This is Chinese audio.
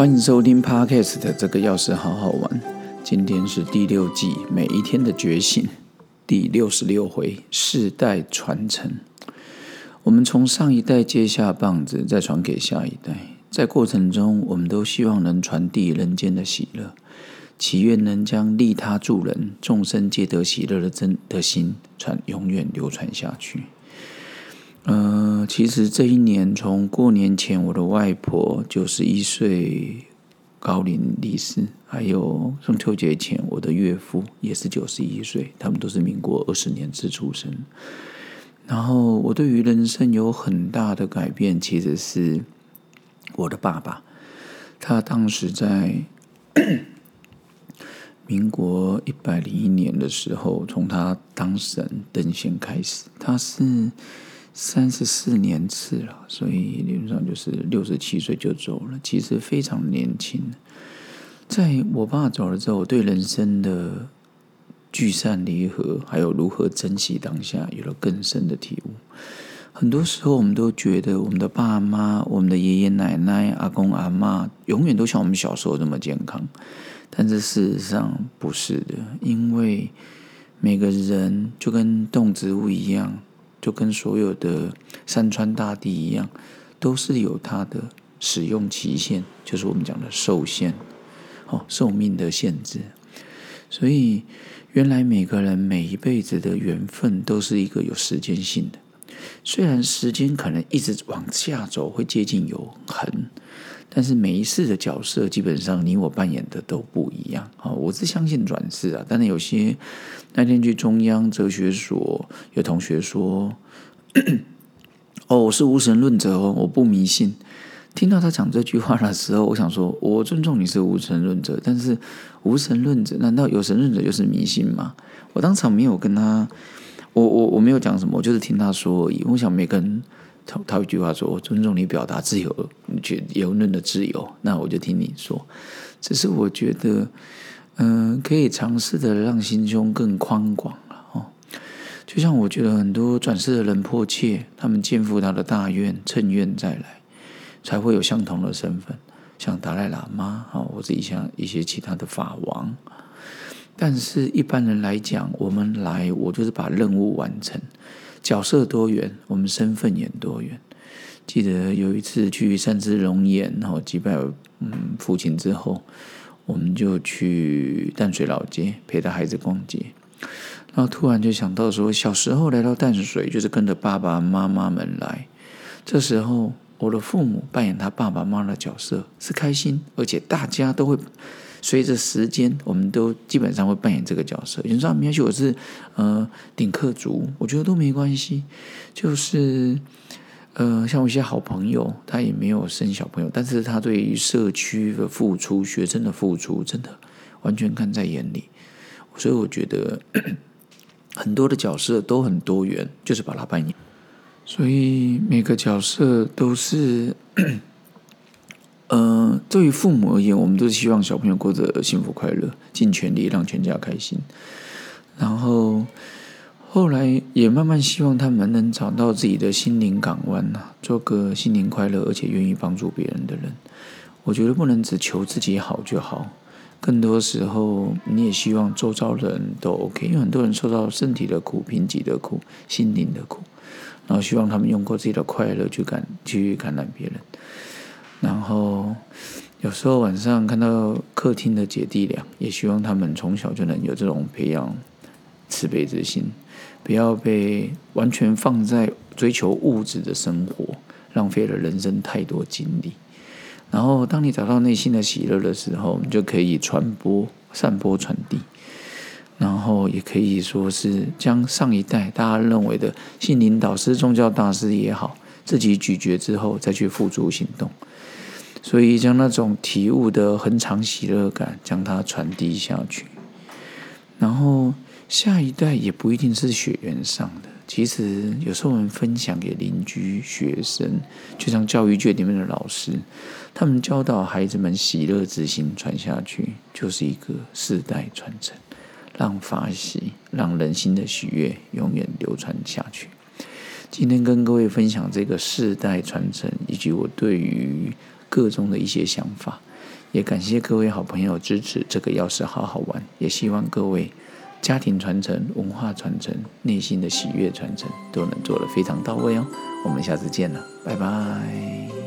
欢迎收听 Podcast 的这个钥匙好好玩。今天是第六季每一天的觉醒第六十六回世代传承。我们从上一代接下棒子，再传给下一代，在过程中，我们都希望能传递人间的喜乐，祈愿能将利他助人、众生皆得喜乐的真的心传永远流传下去。呃，其实这一年从过年前，我的外婆九十一岁高龄离世，还有中秋节前，我的岳父也是九十一岁，他们都是民国二十年次出生。然后我对于人生有很大的改变，其实是我的爸爸，他当时在 民国一百零一年的时候，从他当神登仙开始，他是。三十四年次了，所以理论上就是六十七岁就走了，其实非常年轻。在我爸走了之后，我对人生的聚散离合，还有如何珍惜当下，有了更深的体悟。很多时候，我们都觉得我们的爸妈、我们的爷爷奶奶、阿公阿妈，永远都像我们小时候那么健康，但是事实上不是的，因为每个人就跟动植物一样。就跟所有的山川大地一样，都是有它的使用期限，就是我们讲的寿限，哦，寿命的限制。所以，原来每个人每一辈子的缘分都是一个有时间性的，虽然时间可能一直往下走，会接近永恒。但是每一次的角色，基本上你我扮演的都不一样啊！我是相信转世啊，但是有些那天去中央哲学所，有同学说：“哦，我是无神论者哦，我不迷信。”听到他讲这句话的时候，我想说：“我尊重你是无神论者，但是无神论者难道有神论者就是迷信吗？”我当场没有跟他，我我我没有讲什么，我就是听他说而已。我想每个人。他他一句话说：“我尊重你表达自由，你觉言论的自由。”那我就听你说。只是我觉得，嗯，可以尝试的让心胸更宽广了哦。就像我觉得很多转世的人迫切，他们肩负他的大愿，趁愿再来，才会有相同的身份，像达赖喇嘛啊，或者像一些其他的法王。但是一般人来讲，我们来，我就是把任务完成。角色多元，我们身份也多元。记得有一次去三只龙眼，然后击败嗯父亲之后，我们就去淡水老街陪着孩子逛街，然后突然就想到说，小时候来到淡水就是跟着爸爸妈妈们来，这时候我的父母扮演他爸爸妈妈的角色是开心，而且大家都会。随着时间，我们都基本上会扮演这个角色。有人说：“也许我是呃顶客族，我觉得都没关系。”就是呃，像我一些好朋友，他也没有生小朋友，但是他对于社区的付出、学生的付出，真的完全看在眼里。所以我觉得 很多的角色都很多元，就是把它扮演。所以每个角色都是。呃，对于父母而言，我们都希望小朋友过得幸福快乐，尽全力让全家开心。然后后来也慢慢希望他们能找到自己的心灵港湾呐，做个心灵快乐而且愿意帮助别人的人。我觉得不能只求自己好就好，更多时候你也希望周遭的人都 OK，因为很多人受到身体的苦、贫瘠的苦、心灵的苦，然后希望他们用过自己的快乐去感去感染别人。然后有时候晚上看到客厅的姐弟俩，也希望他们从小就能有这种培养慈悲之心，不要被完全放在追求物质的生活，浪费了人生太多精力。然后当你找到内心的喜乐的时候，你就可以传播、散播、传递。然后也可以说是将上一代大家认为的心灵导师、宗教大师也好，自己咀嚼之后再去付诸行动。所以，将那种体悟的恒常喜乐感，将它传递下去。然后，下一代也不一定是血缘上的。其实，有时候我们分享给邻居、学生，就像教育界里面的老师，他们教导孩子们喜乐之心传下去，就是一个世代传承，让法喜、让人心的喜悦永远流传下去。今天跟各位分享这个世代传承，以及我对于各中的一些想法，也感谢各位好朋友支持这个钥匙好好玩，也希望各位家庭传承、文化传承、内心的喜悦传承都能做得非常到位哦。我们下次见了，拜拜。